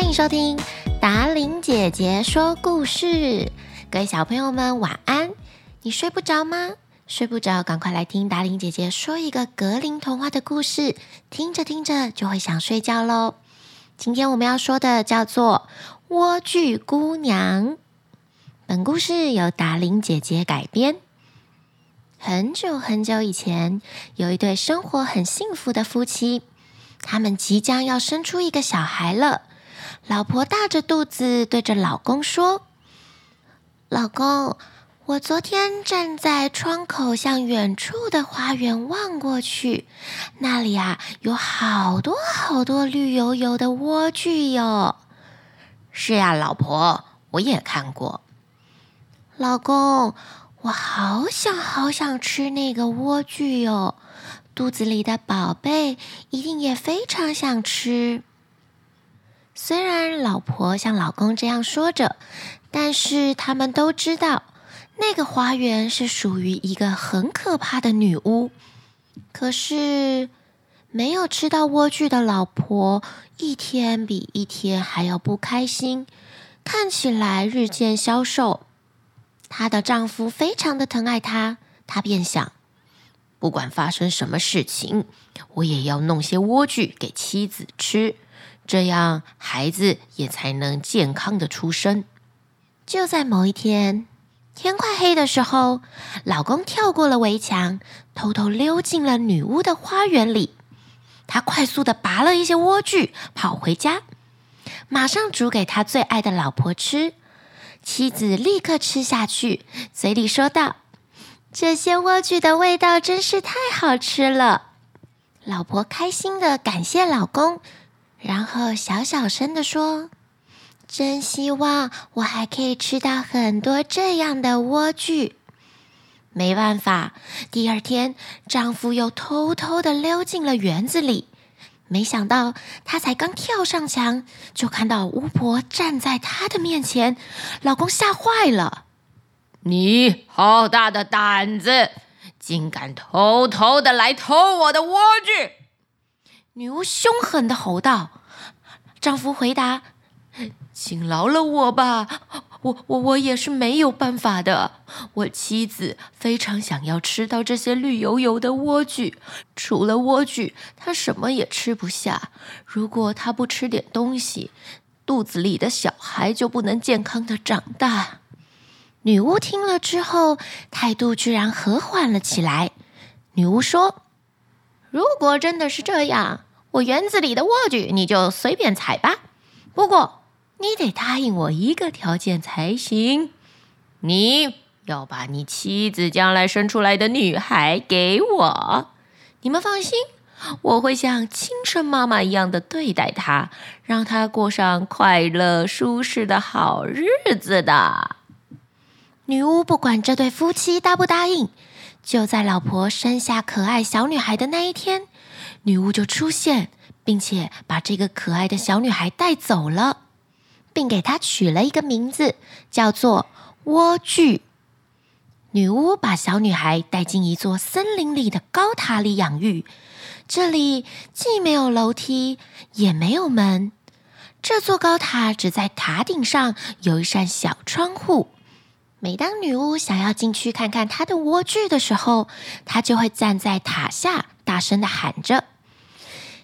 欢迎收听达伶姐姐说故事，各位小朋友们晚安。你睡不着吗？睡不着，赶快来听达伶姐姐说一个格林童话的故事，听着听着就会想睡觉喽。今天我们要说的叫做《莴苣姑娘》。本故事由达伶姐姐改编。很久很久以前，有一对生活很幸福的夫妻，他们即将要生出一个小孩了。老婆大着肚子对着老公说：“老公，我昨天站在窗口，向远处的花园望过去，那里啊有好多好多绿油油的莴苣哟。”“是呀，老婆，我也看过。”“老公，我好想好想吃那个莴苣哟，肚子里的宝贝一定也非常想吃。”虽然老婆像老公这样说着，但是他们都知道，那个花园是属于一个很可怕的女巫。可是，没有吃到莴苣的老婆，一天比一天还要不开心，看起来日渐消瘦。她的丈夫非常的疼爱她，她便想，不管发生什么事情，我也要弄些莴苣给妻子吃。这样，孩子也才能健康的出生。就在某一天，天快黑的时候，老公跳过了围墙，偷偷溜进了女巫的花园里。他快速的拔了一些莴苣，跑回家，马上煮给他最爱的老婆吃。妻子立刻吃下去，嘴里说道：“这些莴苣的味道真是太好吃了。”老婆开心的感谢老公。然后小小声地说：“真希望我还可以吃到很多这样的莴苣。”没办法，第二天丈夫又偷偷地溜进了园子里。没想到他才刚跳上墙，就看到巫婆站在他的面前。老公吓坏了：“你好大的胆子，竟敢偷偷的来偷我的莴苣！”女巫凶狠的吼道：“丈夫回答，请饶了我吧，我我我也是没有办法的。我妻子非常想要吃到这些绿油油的莴苣，除了莴苣，她什么也吃不下。如果她不吃点东西，肚子里的小孩就不能健康的长大。”女巫听了之后，态度居然和缓了起来。女巫说。如果真的是这样，我园子里的莴苣你就随便采吧。不过你得答应我一个条件才行，你要把你妻子将来生出来的女孩给我。你们放心，我会像亲生妈妈一样的对待她，让她过上快乐舒适的好日子的。女巫不管这对夫妻答不答应。就在老婆生下可爱小女孩的那一天，女巫就出现，并且把这个可爱的小女孩带走了，并给她取了一个名字，叫做莴苣。女巫把小女孩带进一座森林里的高塔里养育，这里既没有楼梯，也没有门，这座高塔只在塔顶上有一扇小窗户。每当女巫想要进去看看她的莴苣的时候，她就会站在塔下，大声的喊着：“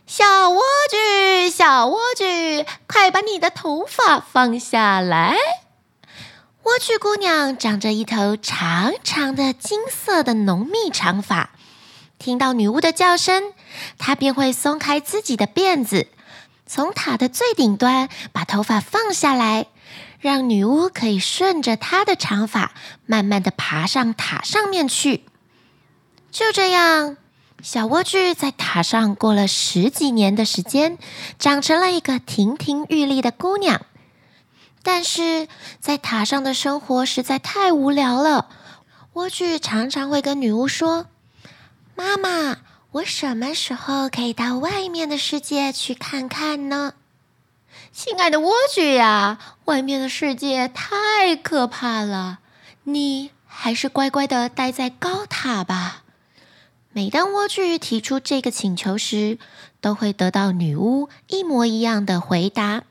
小莴苣，小莴苣，快把你的头发放下来！”莴苣姑娘长着一头长长的金色的浓密长发，听到女巫的叫声，她便会松开自己的辫子，从塔的最顶端把头发放下来。让女巫可以顺着她的长发，慢慢的爬上塔上面去。就这样，小莴苣在塔上过了十几年的时间，长成了一个亭亭玉立的姑娘。但是在塔上的生活实在太无聊了，莴苣常常会跟女巫说：“妈妈，我什么时候可以到外面的世界去看看呢？”亲爱的莴苣呀，外面的世界太可怕了，你还是乖乖的待在高塔吧。每当莴苣提出这个请求时，都会得到女巫一模一样的回答。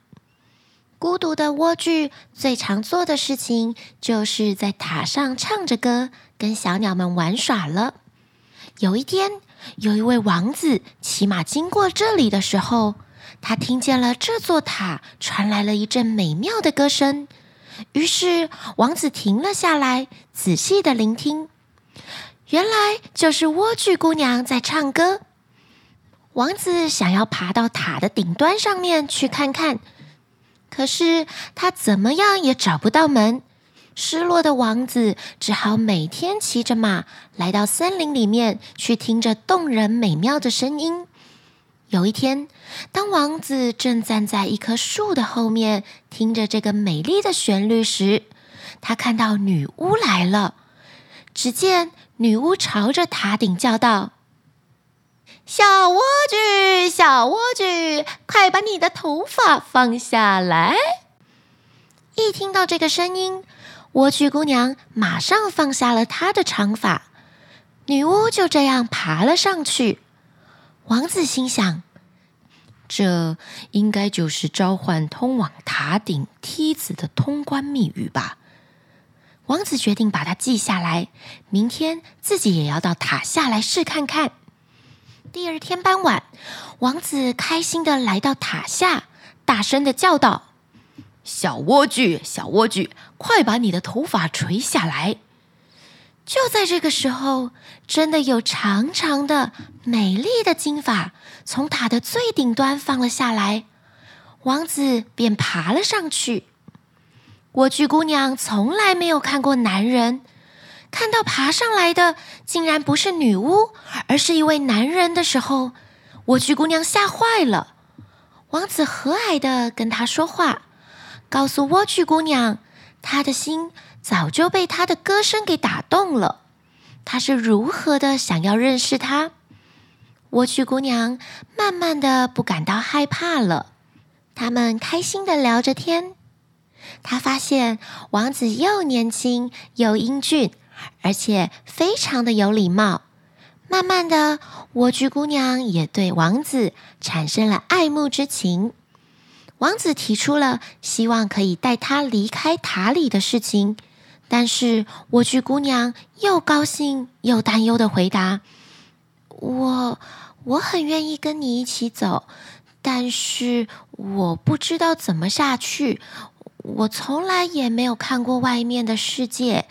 孤独的莴苣最常做的事情，就是在塔上唱着歌，跟小鸟们玩耍了。有一天，有一位王子骑马经过这里的时候，他听见了这座塔传来了一阵美妙的歌声，于是王子停了下来，仔细的聆听。原来就是莴苣姑娘在唱歌。王子想要爬到塔的顶端上面去看看。可是他怎么样也找不到门，失落的王子只好每天骑着马来到森林里面去听着动人美妙的声音。有一天，当王子正站在一棵树的后面听着这个美丽的旋律时，他看到女巫来了。只见女巫朝着塔顶叫道。小莴苣，小莴苣，快把你的头发放下来！一听到这个声音，莴苣姑娘马上放下了她的长发。女巫就这样爬了上去。王子心想：这应该就是召唤通往塔顶梯子的通关密语吧。王子决定把它记下来，明天自己也要到塔下来试看看。第二天傍晚，王子开心地来到塔下，大声地叫道：“小莴苣，小莴苣，快把你的头发垂下来！”就在这个时候，真的有长长的、美丽的金发从塔的最顶端放了下来，王子便爬了上去。莴苣姑娘从来没有看过男人。看到爬上来的竟然不是女巫，而是一位男人的时候，莴苣姑娘吓坏了。王子和蔼的跟她说话，告诉莴苣姑娘，她的心早就被她的歌声给打动了。他是如何的想要认识他。莴苣姑娘慢慢的不感到害怕了。他们开心的聊着天。她发现王子又年轻又英俊。而且非常的有礼貌。慢慢的，莴苣姑娘也对王子产生了爱慕之情。王子提出了希望可以带她离开塔里的事情，但是莴苣姑娘又高兴又担忧的回答：“我我很愿意跟你一起走，但是我不知道怎么下去。我从来也没有看过外面的世界。”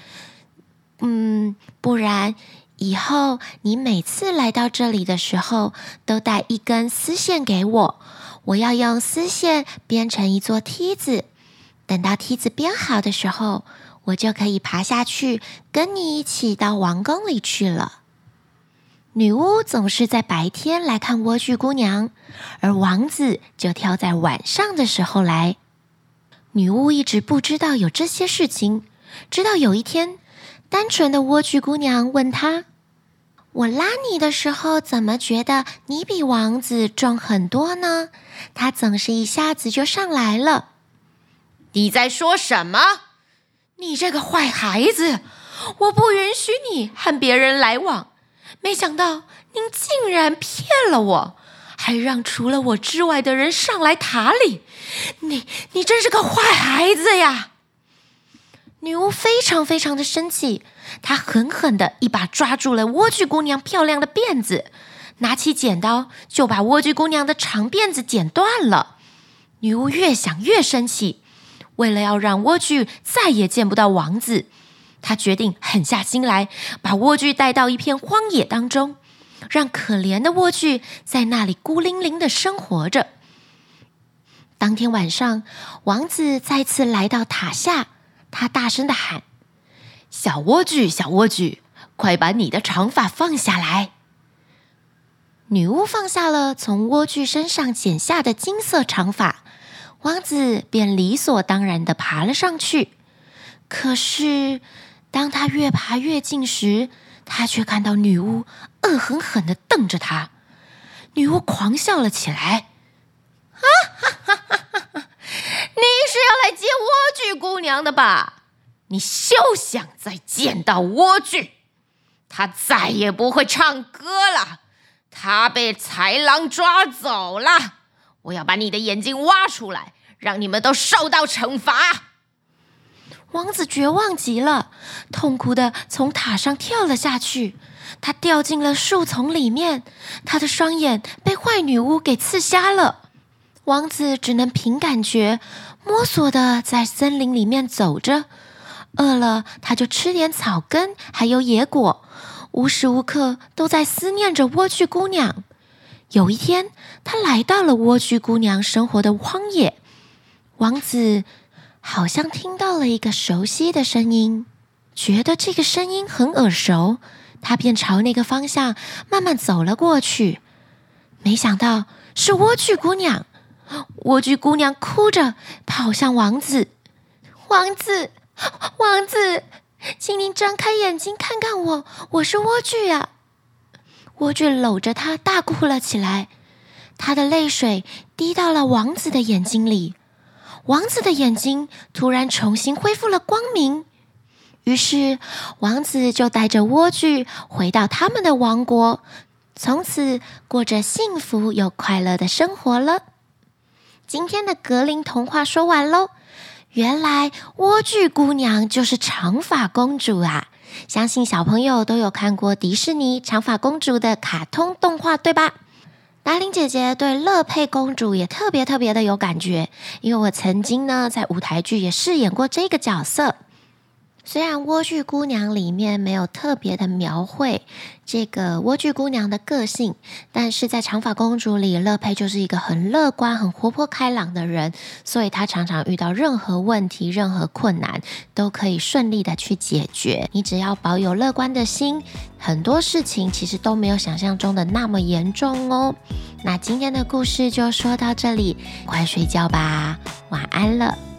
嗯，不然以后你每次来到这里的时候，都带一根丝线给我，我要用丝线编成一座梯子。等到梯子编好的时候，我就可以爬下去，跟你一起到王宫里去了。女巫总是在白天来看莴苣姑娘，而王子就挑在晚上的时候来。女巫一直不知道有这些事情，直到有一天。单纯的莴苣姑娘问她：“我拉你的时候，怎么觉得你比王子重很多呢？他总是一下子就上来了。”你在说什么？你这个坏孩子！我不允许你和别人来往。没想到您竟然骗了我，还让除了我之外的人上来塔里。你，你真是个坏孩子呀！女巫非常非常的生气，她狠狠的一把抓住了莴苣姑娘漂亮的辫子，拿起剪刀就把莴苣姑娘的长辫子剪断了。女巫越想越生气，为了要让莴苣再也见不到王子，她决定狠下心来，把莴苣带到一片荒野当中，让可怜的莴苣在那里孤零零的生活着。当天晚上，王子再次来到塔下。他大声的喊：“小莴苣，小莴苣，快把你的长发放下来！”女巫放下了从莴苣身上剪下的金色长发，王子便理所当然的爬了上去。可是，当他越爬越近时，他却看到女巫恶狠狠的瞪着他。女巫狂笑了起来：“哈哈哈哈哈哈！”你是要来接莴苣姑娘的吧？你休想再见到莴苣，她再也不会唱歌了。她被豺狼抓走了。我要把你的眼睛挖出来，让你们都受到惩罚。王子绝望极了，痛苦地从塔上跳了下去。他掉进了树丛里面，他的双眼被坏女巫给刺瞎了。王子只能凭感觉摸索地在森林里面走着。饿了，他就吃点草根，还有野果，无时无刻都在思念着莴苣姑娘。有一天，他来到了莴苣姑娘生活的荒野，王子好像听到了一个熟悉的声音，觉得这个声音很耳熟，他便朝那个方向慢慢走了过去。没想到是莴苣姑娘，莴苣姑娘哭着跑向王子，王子。王子，请您睁开眼睛看看我，我是莴苣呀！莴苣搂着他大哭了起来，他的泪水滴到了王子的眼睛里，王子的眼睛突然重新恢复了光明。于是，王子就带着莴苣回到他们的王国，从此过着幸福又快乐的生活了。今天的格林童话说完喽。原来莴苣姑娘就是长发公主啊！相信小朋友都有看过迪士尼长发公主的卡通动画，对吧？达伶姐姐对乐佩公主也特别特别的有感觉，因为我曾经呢在舞台剧也饰演过这个角色。虽然莴苣姑娘里面没有特别的描绘这个莴苣姑娘的个性，但是在长发公主里，乐佩就是一个很乐观、很活泼开朗的人，所以她常常遇到任何问题、任何困难都可以顺利的去解决。你只要保有乐观的心，很多事情其实都没有想象中的那么严重哦。那今天的故事就说到这里，快睡觉吧，晚安了。